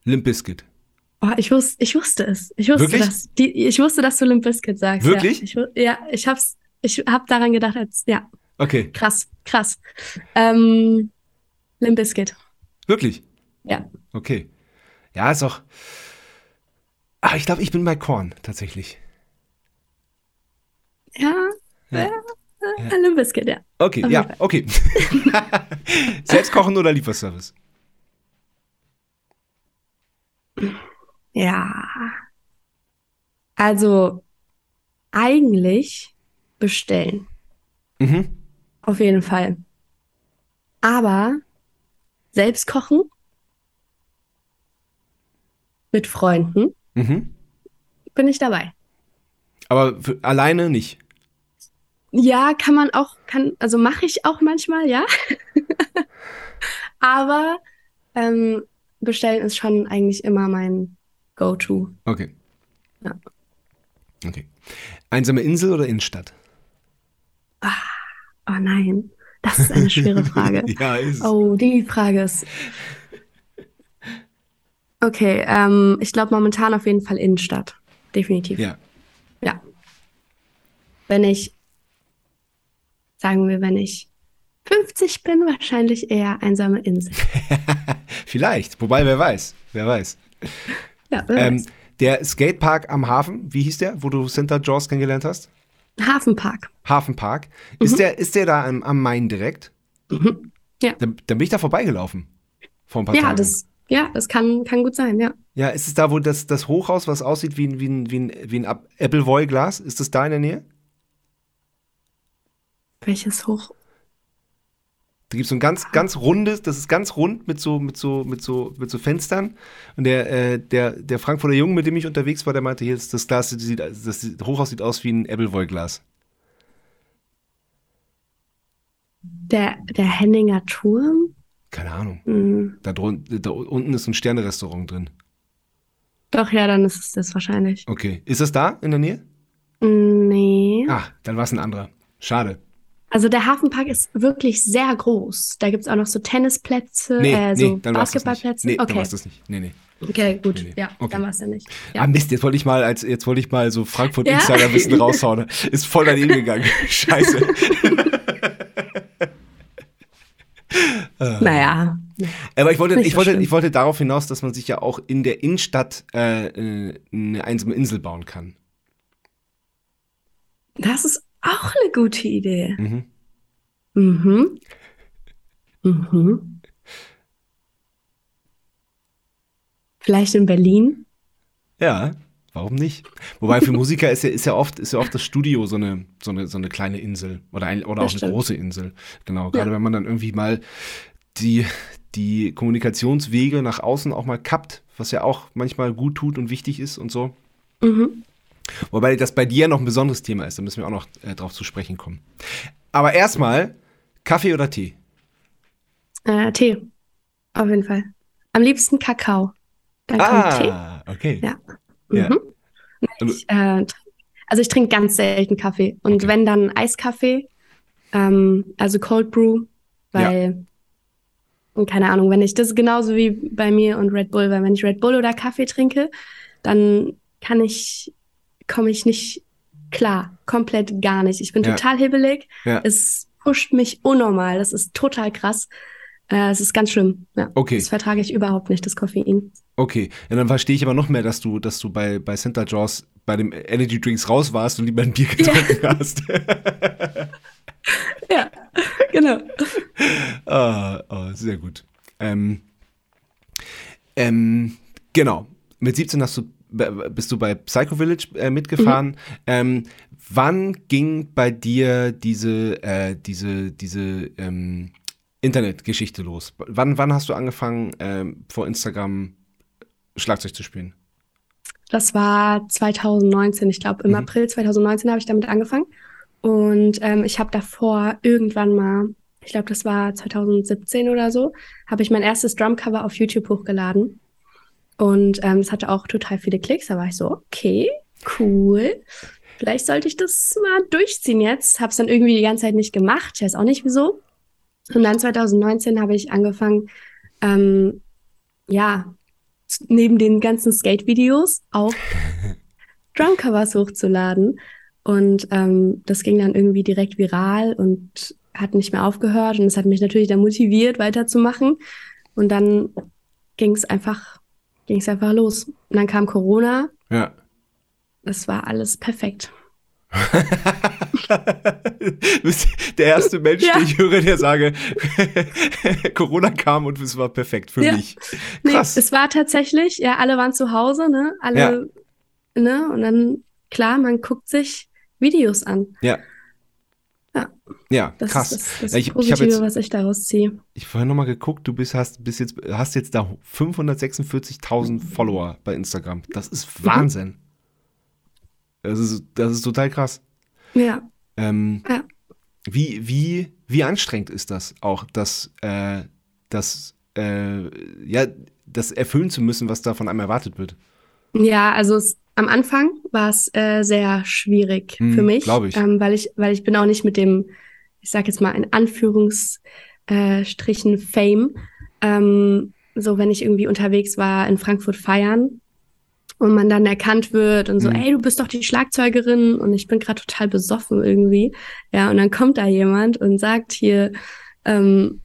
Limp Bizkit. Oh, ich wusste, ich wusste es. Ich wusste Wirklich? das. Die, ich wusste, dass du Limp Bizkit sagst. Wirklich? Ja, ich, ja, ich hab's, ich hab daran gedacht, als, ja, Okay, krass, krass. Ähm, Limp Bizkit. wirklich? Ja. Okay. Ja, ist auch. Ah, ich glaube, ich bin bei Korn tatsächlich. Ja, Ja. ja. Limp Bizkit, ja. Okay, Auf ja, okay. Selbst kochen oder Lieferservice? Ja. Also eigentlich bestellen. Mhm. Auf jeden Fall. Aber selbst kochen mit Freunden Mhm. bin ich dabei. Aber für, alleine nicht. Ja, kann man auch, kann, also mache ich auch manchmal, ja. Aber ähm, bestellen ist schon eigentlich immer mein Go-To. Okay. Ja. Okay. Einsame Insel oder Innenstadt? Oh nein, das ist eine schwere Frage. ja, ist. Oh, die Frage ist. Okay, ähm, ich glaube momentan auf jeden Fall Innenstadt. Definitiv. Ja. Ja. Wenn ich, sagen wir, wenn ich 50 bin, wahrscheinlich eher einsame Insel. Vielleicht. Wobei, wer weiß. Wer weiß. Ja, Ähm, der Skatepark am Hafen, wie hieß der, wo du Center Jaws kennengelernt hast? Hafenpark. Hafenpark. Ist, der, ist der da am, am Main direkt? Mhm. Ja. Dann, dann bin ich da vorbeigelaufen. Vor ein paar Ja, Tagen. das, ja, das kann, kann gut sein, ja. ja, ist es da, wo das, das Hochhaus, was aussieht wie ein, wie ein, wie ein, wie ein Appleboy-Glas? Ist das da in der Nähe? Welches Hoch? Da gibt es so ein ganz, ganz rundes, das ist ganz rund mit so, mit so, mit so, mit so Fenstern. Und der, äh, der, der Frankfurter Junge, mit dem ich unterwegs war, der meinte, hier ist das Glas, das, sieht, das Hochhaus sieht aus wie ein Ebbelwoll-Glas. Der, der Henninger Turm? Keine Ahnung. Mhm. Da, da, unten ist ein Sternerestaurant drin. Doch, ja, dann ist es das wahrscheinlich. Okay. Ist das da in der Nähe? Nee. Ah, dann war es ein anderer. Schade. Also der Hafenpark ist wirklich sehr groß. Da gibt es auch noch so Tennisplätze, nee, äh, so nee, Basketballplätze. Nee, okay. dann war es das nicht. Nee, nee. Okay, gut. Nee, nee. Ja, okay. dann war es ja nicht. Ja. Ah, Mist, jetzt wollte ich mal als jetzt wollte ich mal so Frankfurt ja? Insider Wissen raushauen. Ist voll daneben gegangen. Scheiße. naja. Aber ich wollte, ich, wollte, ich wollte darauf hinaus, dass man sich ja auch in der Innenstadt äh, äh eine einsame Insel bauen kann. Das ist auch eine gute Idee. Mhm. Mhm. Mhm. Vielleicht in Berlin? Ja, warum nicht? Wobei für Musiker ist ja, ist ja oft, ist ja oft das Studio so eine, so eine, so eine kleine Insel oder, ein, oder auch eine große Insel. Genau. Gerade ja. wenn man dann irgendwie mal die, die Kommunikationswege nach außen auch mal kappt, was ja auch manchmal gut tut und wichtig ist und so. Mhm. Wobei das bei dir noch ein besonderes Thema ist, da müssen wir auch noch äh, drauf zu sprechen kommen. Aber erstmal, Kaffee oder Tee? Äh, Tee. Auf jeden Fall. Am liebsten Kakao. Dann ah, kommt Tee. okay. Ja. ja. Mhm. Ich, äh, also ich trinke ganz selten Kaffee. Und okay. wenn dann Eiskaffee, ähm, also Cold Brew, weil, ja. keine Ahnung, wenn ich das ist genauso wie bei mir und Red Bull, weil wenn ich Red Bull oder Kaffee trinke, dann kann ich komme ich nicht klar. Komplett gar nicht. Ich bin ja. total hibbelig. Ja. Es pusht mich unnormal. Das ist total krass. Äh, es ist ganz schlimm. Ja. Okay. Das vertrage ich überhaupt nicht, das Koffein. Okay. Ja, dann verstehe ich aber noch mehr, dass du, dass du bei, bei Center Jaws bei dem Energy Drinks raus warst und lieber ein Bier getrunken ja. hast. ja, genau. Ah, oh, sehr gut. Ähm, ähm, genau. Mit 17 hast du bist du bei Psycho Village äh, mitgefahren. Mhm. Ähm, wann ging bei dir diese, äh, diese, diese ähm, Internetgeschichte los? Wann, wann hast du angefangen, ähm, vor Instagram Schlagzeug zu spielen? Das war 2019, ich glaube im mhm. April 2019 habe ich damit angefangen. Und ähm, ich habe davor irgendwann mal, ich glaube das war 2017 oder so, habe ich mein erstes Drumcover auf YouTube hochgeladen. Und ähm, es hatte auch total viele Klicks. Da war ich so, okay, cool. Vielleicht sollte ich das mal durchziehen jetzt. Habe es dann irgendwie die ganze Zeit nicht gemacht. Ich weiß auch nicht wieso. Und dann 2019 habe ich angefangen, ähm, ja, neben den ganzen Skate-Videos auch Drumcovers hochzuladen. Und ähm, das ging dann irgendwie direkt viral und hat nicht mehr aufgehört. Und es hat mich natürlich dann motiviert, weiterzumachen. Und dann ging es einfach ging es einfach los. Und dann kam Corona. Ja. Das war alles perfekt. du bist der erste Mensch, ja. den ich höre, der sage, Corona kam und es war perfekt für ja. mich. Krass. Nee, es war tatsächlich, ja, alle waren zu Hause, ne? Alle, ja. ne? Und dann, klar, man guckt sich Videos an. Ja. Ja. Das krass. Ist das, das ich, Positive, ich jetzt, was ich daraus ziehe. Ich vorhin nochmal geguckt, du bist, hast, bist jetzt, hast jetzt da 546.000 Follower bei Instagram. Das ist mhm. Wahnsinn. Mhm. Das, ist, das ist total krass. Ja. Ähm, ja. Wie, wie, wie anstrengend ist das auch, das, äh, das, äh, ja, das erfüllen zu müssen, was da von einem erwartet wird? Ja, also es am Anfang war es äh, sehr schwierig hm, für mich, ich. Ähm, weil ich, weil ich bin auch nicht mit dem, ich sag jetzt mal in Anführungsstrichen Fame, ähm, so wenn ich irgendwie unterwegs war in Frankfurt feiern und man dann erkannt wird und so, hm. ey, du bist doch die Schlagzeugerin und ich bin gerade total besoffen irgendwie, ja, und dann kommt da jemand und sagt hier, ähm,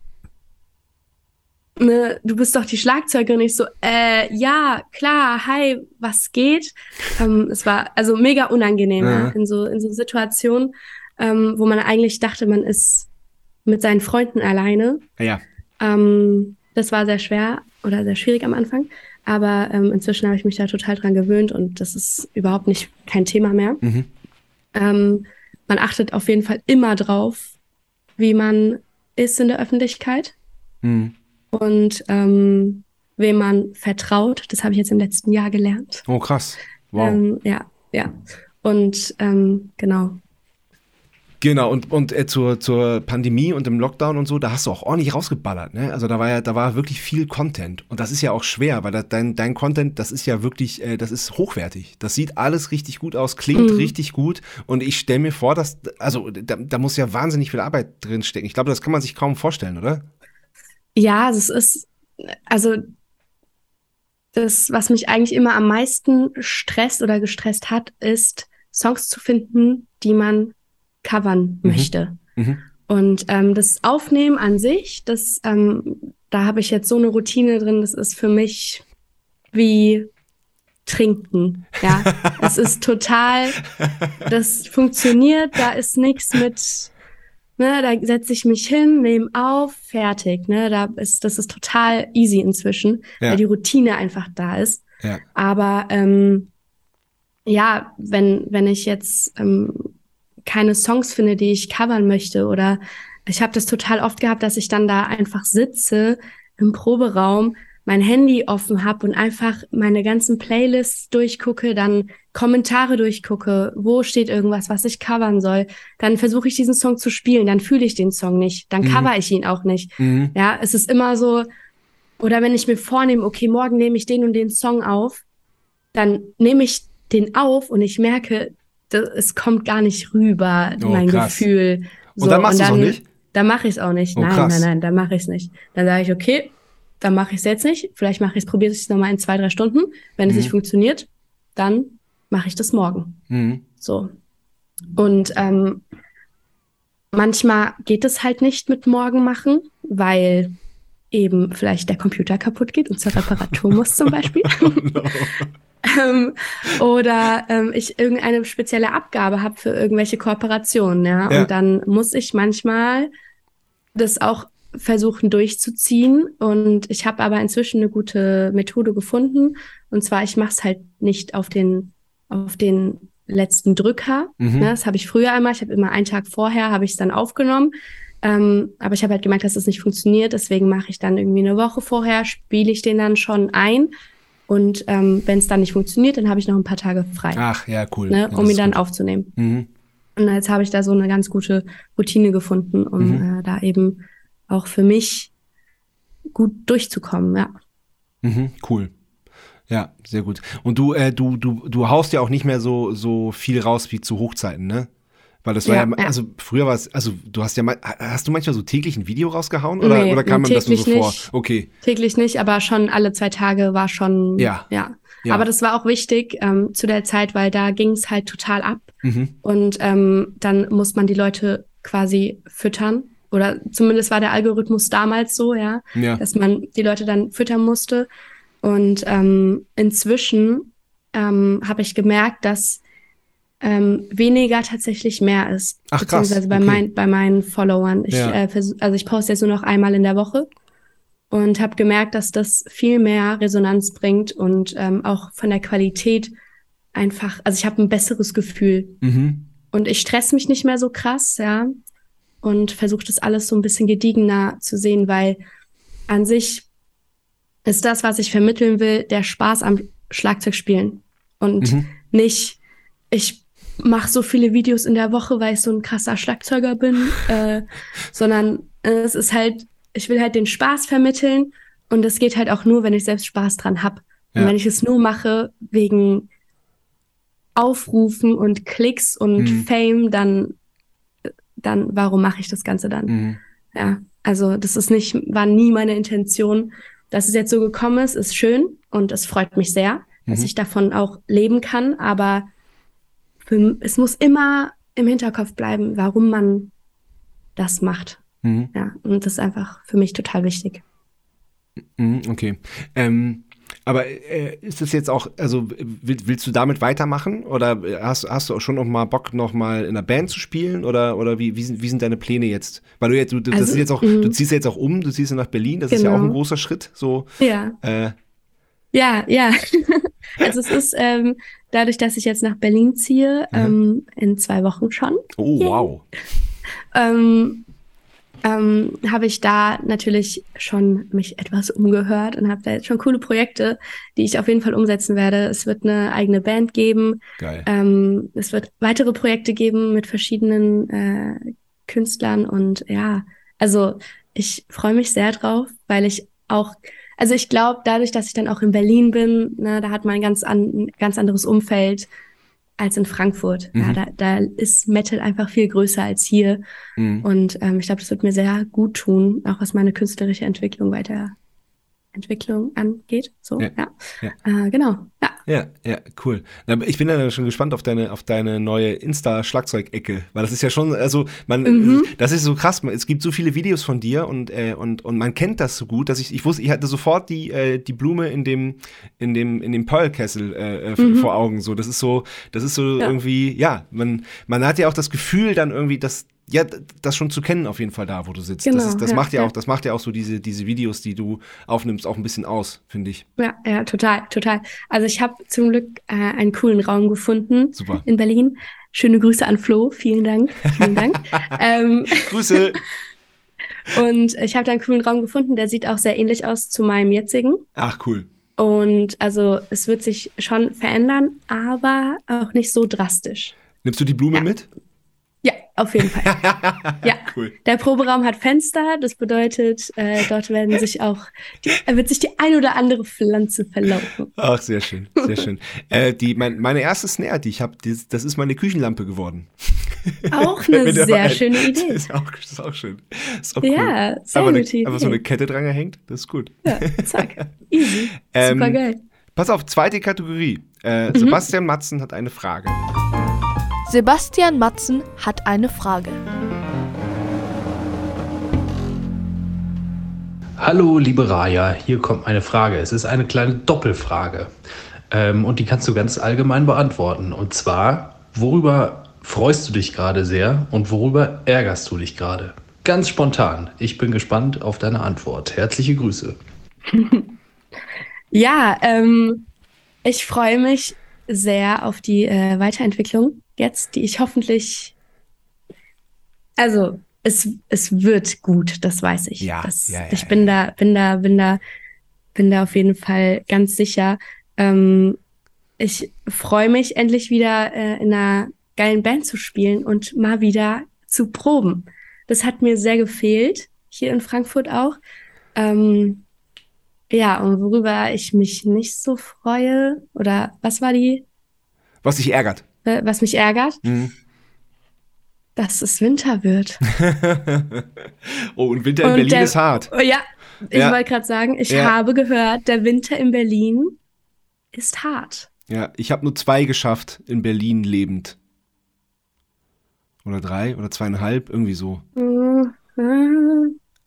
ne, du bist doch die Schlagzeugerin. Ich so, äh, ja, klar, hi, was geht? Ähm, es war also mega unangenehm ja. in so in so Situationen, ähm, wo man eigentlich dachte, man ist mit seinen Freunden alleine. Ja. Ähm, das war sehr schwer oder sehr schwierig am Anfang. Aber ähm, inzwischen habe ich mich da total dran gewöhnt und das ist überhaupt nicht kein Thema mehr. Mhm. Ähm, man achtet auf jeden Fall immer drauf, wie man ist in der Öffentlichkeit Mhm. und ähm, wem man vertraut. Das habe ich jetzt im letzten Jahr gelernt. Oh, krass. Wow. Ähm, ja, ja. Und ähm, genau. Genau, und, und äh, zur, zur Pandemie und im Lockdown und so, da hast du auch ordentlich rausgeballert, ne? Also da war ja, da war wirklich viel Content. Und das ist ja auch schwer, weil das, dein, dein Content, das ist ja wirklich, äh, das ist hochwertig. Das sieht alles richtig gut aus, klingt Mhm. richtig gut. Und ich stelle mir vor, dass, also da, da muss ja wahnsinnig viel Arbeit drin stecken. Ich glaube, das kann man sich kaum vorstellen, oder? Ja, es ist, also das, was mich eigentlich immer am meisten stresst oder gestresst hat, ist, Songs zu finden, die man covern Mhm. möchte. Mhm. Und ähm, das Aufnehmen an sich, das, ähm, da habe ich jetzt so eine Routine drin, das ist für mich wie Trinken. Ja, es ist total, das funktioniert, da ist nichts mit, ne, da setze ich mich hin, nehme auf, fertig. Ne, da ist, das ist total easy inzwischen, Ja. weil die Routine einfach da ist. Ja. Aber ähm, ja, wenn, wenn ich jetzt ähm, keine Songs finde, die ich covern möchte oder ich habe das total oft gehabt, dass ich dann da einfach sitze im Proberaum, mein Handy offen habe und einfach meine ganzen Playlists durchgucke, dann Kommentare durchgucke, wo steht irgendwas, was ich covern soll. Dann versuche ich diesen Song zu spielen, dann fühle ich den Song nicht, dann Mhm. cover ich ihn auch nicht. Mhm. Ja, es ist immer so, oder wenn ich mir vornehme, okay, morgen nehme ich den und den Song auf, dann nehme ich den auf und ich merke, das, es kommt gar nicht rüber, Oh, mein krass. Gefühl. Und dann machst du's auch nicht? Dann mache ich es auch nicht. Oh, nein, krass. nein, nein, dann mache ich es nicht. Dann sage ich, okay, dann mache ich es jetzt nicht. Vielleicht mache ich es, probiere ich es nochmal in zwei, drei Stunden. Wenn es Mhm. nicht funktioniert, dann mache ich das morgen. Mhm. So. Und ähm, manchmal geht es halt nicht mit morgen machen, weil eben vielleicht der Computer kaputt geht und zur Reparatur muss zum Beispiel. Ähm, oder ähm, ich irgendeine spezielle Abgabe habe für irgendwelche Kooperationen, ja? Ja. Und dann muss ich manchmal das auch versuchen durchzuziehen. Und ich habe aber inzwischen eine gute Methode gefunden. Und zwar, ich mache es halt nicht auf den, auf den letzten Drücker. Mhm. Ne? Das habe ich früher einmal. Ich habe immer einen Tag vorher, habe ich es dann aufgenommen. Ähm, aber ich habe halt gemerkt, dass das nicht funktioniert. Deswegen mache ich dann irgendwie eine Woche vorher, spiele ich den dann schon ein. Und ähm, wenn es dann nicht funktioniert, dann habe ich noch ein paar Tage frei, Ach, ja, cool. ne, Ja, um ihn dann gut. aufzunehmen. Mhm. Und jetzt habe ich da so eine ganz gute Routine gefunden, um Mhm. äh, da eben auch für mich gut durchzukommen, ja. Mhm, cool. Ja, sehr gut. Und du, äh, du, du, du haust ja auch nicht mehr so, so viel raus wie zu Hochzeiten, ne? Weil das war ja, Ja, also früher war es, also du hast ja mal, hast du manchmal so täglich ein Video rausgehauen oder, Nee, oder kam man das nur so vor? nicht. Okay. Täglich nicht, aber schon alle zwei Tage war schon, Ja. ja. Ja. Aber das war auch wichtig ähm, zu der Zeit, weil da ging es halt total ab. Mhm. Und ähm, dann muss man die Leute quasi füttern. Oder zumindest war der Algorithmus damals so, ja, Ja. dass man die Leute dann füttern musste. Und ähm, inzwischen ähm, habe ich gemerkt, dass ähm, weniger tatsächlich mehr ist. Ach, krass, Beziehungsweise bei, okay. mein, bei meinen Followern. Ich, Ja. äh, versuch, also ich poste jetzt nur noch einmal in der Woche und habe gemerkt, dass das viel mehr Resonanz bringt und ähm, auch von der Qualität einfach, also ich habe ein besseres Gefühl Mhm. und ich stress mich nicht mehr so krass, ja, und versuche das alles so ein bisschen gediegener zu sehen, weil an sich ist das, was ich vermitteln will, der Spaß am Schlagzeugspielen und Mhm. nicht, ich mache so viele Videos in der Woche, weil ich so ein krasser Schlagzeuger bin, äh, sondern äh, es ist halt, ich will halt den Spaß vermitteln und das geht halt auch nur, wenn ich selbst Spaß dran hab. Und Ja. wenn ich es nur mache wegen Aufrufen und Klicks und Mhm. Fame, dann, dann warum mache ich das Ganze dann? Mhm. Ja, also das ist nicht, war nie meine Intention. Dass es jetzt so gekommen ist, ist schön und es freut mich sehr, dass Mhm. ich davon auch leben kann. Aber für, es muss immer im Hinterkopf bleiben, warum man das macht. Mhm. Ja, und das ist einfach für mich total wichtig. Mhm. Okay. Ähm, aber äh, ist das jetzt auch, also will, willst du damit weitermachen oder hast, hast du auch schon noch mal Bock, noch mal in einer Band zu spielen oder, oder wie, wie, sind, wie sind deine Pläne jetzt? Weil du jetzt, du, das Also, ist jetzt auch, mhm. du ziehst jetzt auch um, du ziehst ja nach Berlin, das ist ja auch Genau. ein großer Schritt, so, Ja, äh, ja, ja. also es ist ähm, dadurch, dass ich jetzt nach Berlin ziehe, Mhm. ähm, in zwei Wochen schon. oh, Yay. wow. Ähm, ähm, habe ich da natürlich schon mich etwas umgehört und habe da jetzt schon coole Projekte, die ich auf jeden Fall umsetzen werde. Es wird eine eigene Band geben. Geil. Ähm, es wird weitere Projekte geben mit verschiedenen äh, Künstlern und ja, also ich freue mich sehr drauf, weil ich auch, also ich glaube, dadurch, dass ich dann auch in Berlin bin, ne, da hat man ein ganz, an, ganz anderes Umfeld als in Frankfurt. Mhm. Ja, da, da ist Metal einfach viel größer als hier. Mhm. Und ähm, ich glaube, das wird mir sehr gut tun, auch was meine künstlerische Entwicklung weiter Entwicklung angeht. So, Ja, ja. ja. Äh, genau. Ja. Ja, ja, cool. Ich bin dann schon gespannt auf deine, auf deine neue Insta-Schlagzeugecke, weil das ist ja schon, also man, Mhm. das ist so krass. Es gibt so viele Videos von dir und äh, und und man kennt das so gut, dass ich, ich wusste, ich hatte sofort die äh, die Blume in dem in dem in dem Pearl-Kessel äh, äh, vor Augen. So, das ist so, das ist so Mhm. Ja. irgendwie, ja, man man hat ja auch das Gefühl dann irgendwie, dass ja, das schon zu kennen auf jeden Fall da, wo du sitzt. das Genau, ist, das ja, macht ja, ja. auch, das macht ja auch so diese diese Videos, die du aufnimmst, auch ein bisschen aus, finde ich. Ja, ja, total, total. Also ich habe zum Glück äh, einen coolen Raum gefunden Super. in Berlin. Schöne Grüße an Flo, vielen Dank, vielen Dank. ähm, Grüße. und ich habe da einen coolen Raum gefunden, der sieht auch sehr ähnlich aus zu meinem jetzigen. Ach cool. Und also es wird sich schon verändern, aber auch nicht so drastisch. Nimmst du die Blume Ja. mit? Auf jeden Fall. ja. Cool. Der Proberaum hat Fenster, das bedeutet, äh, dort werden sich auch, die, äh, wird sich die ein oder andere Pflanze verlaufen. Ach, sehr schön, sehr schön. Äh, die, mein, meine erste Snare, die ich habe, das, ist meine Küchenlampe geworden. Auch eine sehr ein. schöne Idee. ist auch, ist auch schön. Ist auch Ja, sehr eine, gute Idee. einfach so eine Kette dran gehängt, das ist gut. Ja, zack. Easy. Ähm, Super geil. Pass auf, zweite Kategorie. Äh, Mhm. Sebastian Matzen hat eine Frage. Sebastian Matzen hat eine Frage. Hallo, liebe Raya, hier kommt meine Frage. Es ist eine kleine Doppelfrage. Ähm, und die kannst du ganz allgemein beantworten. Und zwar, worüber freust du dich gerade sehr und worüber ärgerst du dich gerade? Ganz spontan. Ich bin gespannt auf deine Antwort. Herzliche Grüße. Ja, ähm, ich freue mich sehr auf die äh, Weiterentwicklung jetzt, die ich hoffentlich, also es, es wird gut, das weiß ich. Ja, das, ja, ja, ich ja. bin da, bin da, bin da, bin da auf jeden Fall ganz sicher. Ähm, ich freue mich endlich wieder äh, in einer geilen Band zu spielen und mal wieder zu proben. Das hat mir sehr gefehlt, hier in Frankfurt auch. Ähm, ja, und worüber ich mich nicht so freue, oder was war die, Was dich ärgert. Äh, was mich ärgert, Mhm. dass es Winter wird. oh, und Winter in Und Berlin der- ist hart. Oh, ja, ich Ja. wollte gerade sagen, ich Ja. habe gehört, der Winter in Berlin ist hart. Ja, ich habe nur zwei geschafft in Berlin lebend. Oder drei oder zweieinhalb, irgendwie so. Mhm.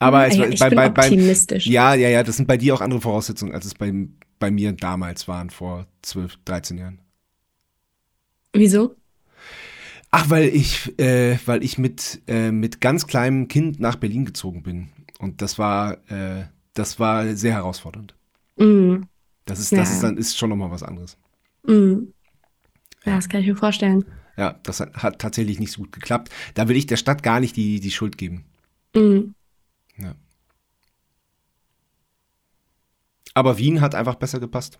Aber es, Ja, war- ich bei, bin bei, bei, optimistisch. Ja, ja, ja, das sind bei dir auch andere Voraussetzungen, als es bei, bei mir damals waren, vor 12, 13 Jahren. Wieso? Ach, weil ich, äh, weil ich mit, äh, mit ganz kleinem Kind nach Berlin gezogen bin. Und das war, äh, das war sehr herausfordernd. Mhm. Das ist, Ja, das ist dann ist schon nochmal was anderes. Mhm. Ja, das kann ich mir vorstellen. Ja, das hat, hat tatsächlich nicht so gut geklappt. Da will ich der Stadt gar nicht die, die Schuld geben. Mhm. Ja. Aber Wien hat einfach besser gepasst.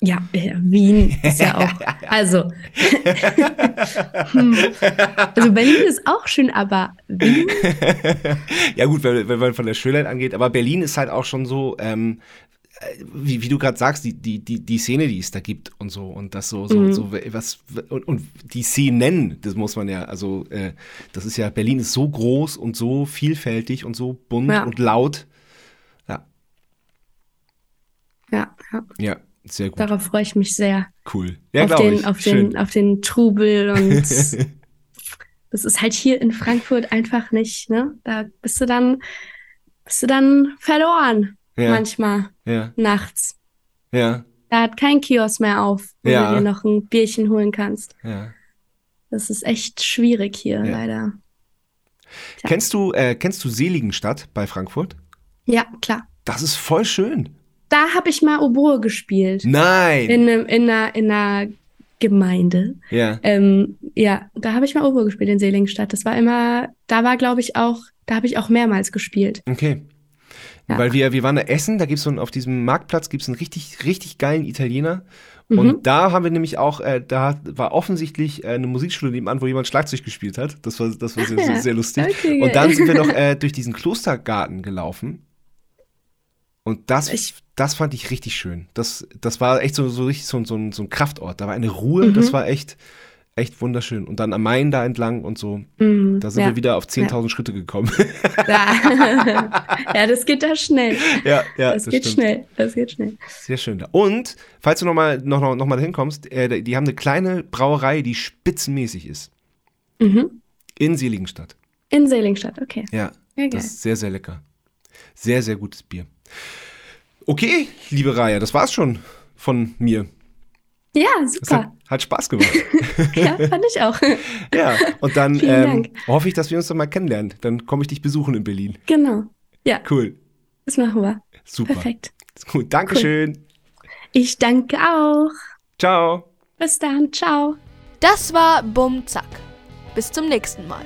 Ja, äh, Wien ist ja auch. Also. Hm. also Berlin ist auch schön, aber Wien. ja gut, wenn, wenn man von der Schönheit angeht, aber Berlin ist halt auch schon so, ähm, äh, wie, wie du gerade sagst, die, die, die, die Szene, die es da gibt und so und das so, so, Mhm. so was und, und die Szenen, das muss man ja, also äh, das ist ja, Berlin ist so groß und so vielfältig und so bunt Ja. und laut. Ja, Ja, ja, ja, sehr gut. darauf freue ich mich sehr. Cool. Ja, auf, den, ich. auf, Schön. den, auf den Trubel und das ist halt hier in Frankfurt einfach nicht, ne? Da bist du dann, bist du dann verloren ja, manchmal ja, nachts. ja, Da hat kein Kiosk mehr auf, wo Ja. du dir noch ein Bierchen holen kannst. ja. Das ist echt schwierig hier, Ja. leider. Kennst du, äh, kennst du Seligenstadt bei Frankfurt? Ja, klar. Das ist voll schön. Da habe ich mal Oboe gespielt. Nein. In, einem, in, einer, in einer Gemeinde. ja. Ähm, ja, da habe ich mal Oboe gespielt in Seligenstadt. Das war immer, da war, glaube ich, auch Da habe ich auch mehrmals gespielt. Okay. Ja. Weil wir, wir waren da essen, da gibt's so einen, auf diesem Marktplatz gibt's einen richtig, richtig geilen Italiener. Und da haben wir nämlich auch, äh, da war offensichtlich äh, eine Musikschule nebenan, wo jemand Schlagzeug gespielt hat. Das war, das war sehr, sehr, sehr lustig. Okay, und dann sind wir noch äh, durch diesen Klostergarten gelaufen. Und das, Ich- das fand ich richtig schön. Das, das war echt so, so richtig so, ein- so, so ein Kraftort. Da war eine Ruhe, Mhm. das war echt, echt wunderschön. Und dann am Main da entlang und so. Mhm, Da sind ja. wir wieder auf 10.000 Schritte gekommen. Ja. ja, das geht da schnell. ja, ja, das, geht stimmt. schnell. Das geht schnell. Sehr schön. Und falls du noch mal, noch, noch, noch mal hinkommst, äh, die haben eine kleine Brauerei, die spitzenmäßig ist. Mhm. In Seligenstadt. In Selingstadt, okay. Ja, Ja, geil. das ist sehr, sehr lecker. Sehr, sehr gutes Bier. Okay, liebe Raya, das war's schon von mir. Ja, super. hat, hat Spaß gemacht. Ja, fand ich auch. ja, und dann ähm, hoffe ich, dass wir uns doch mal kennenlernen. Dann komme ich dich besuchen in Berlin. Genau. Ja, Cool. das machen wir. Super. Perfekt. Gut. Dankeschön. Ich danke auch. Ciao. Bis dann. Ciao. Das war Bum Zack. Bis zum nächsten Mal.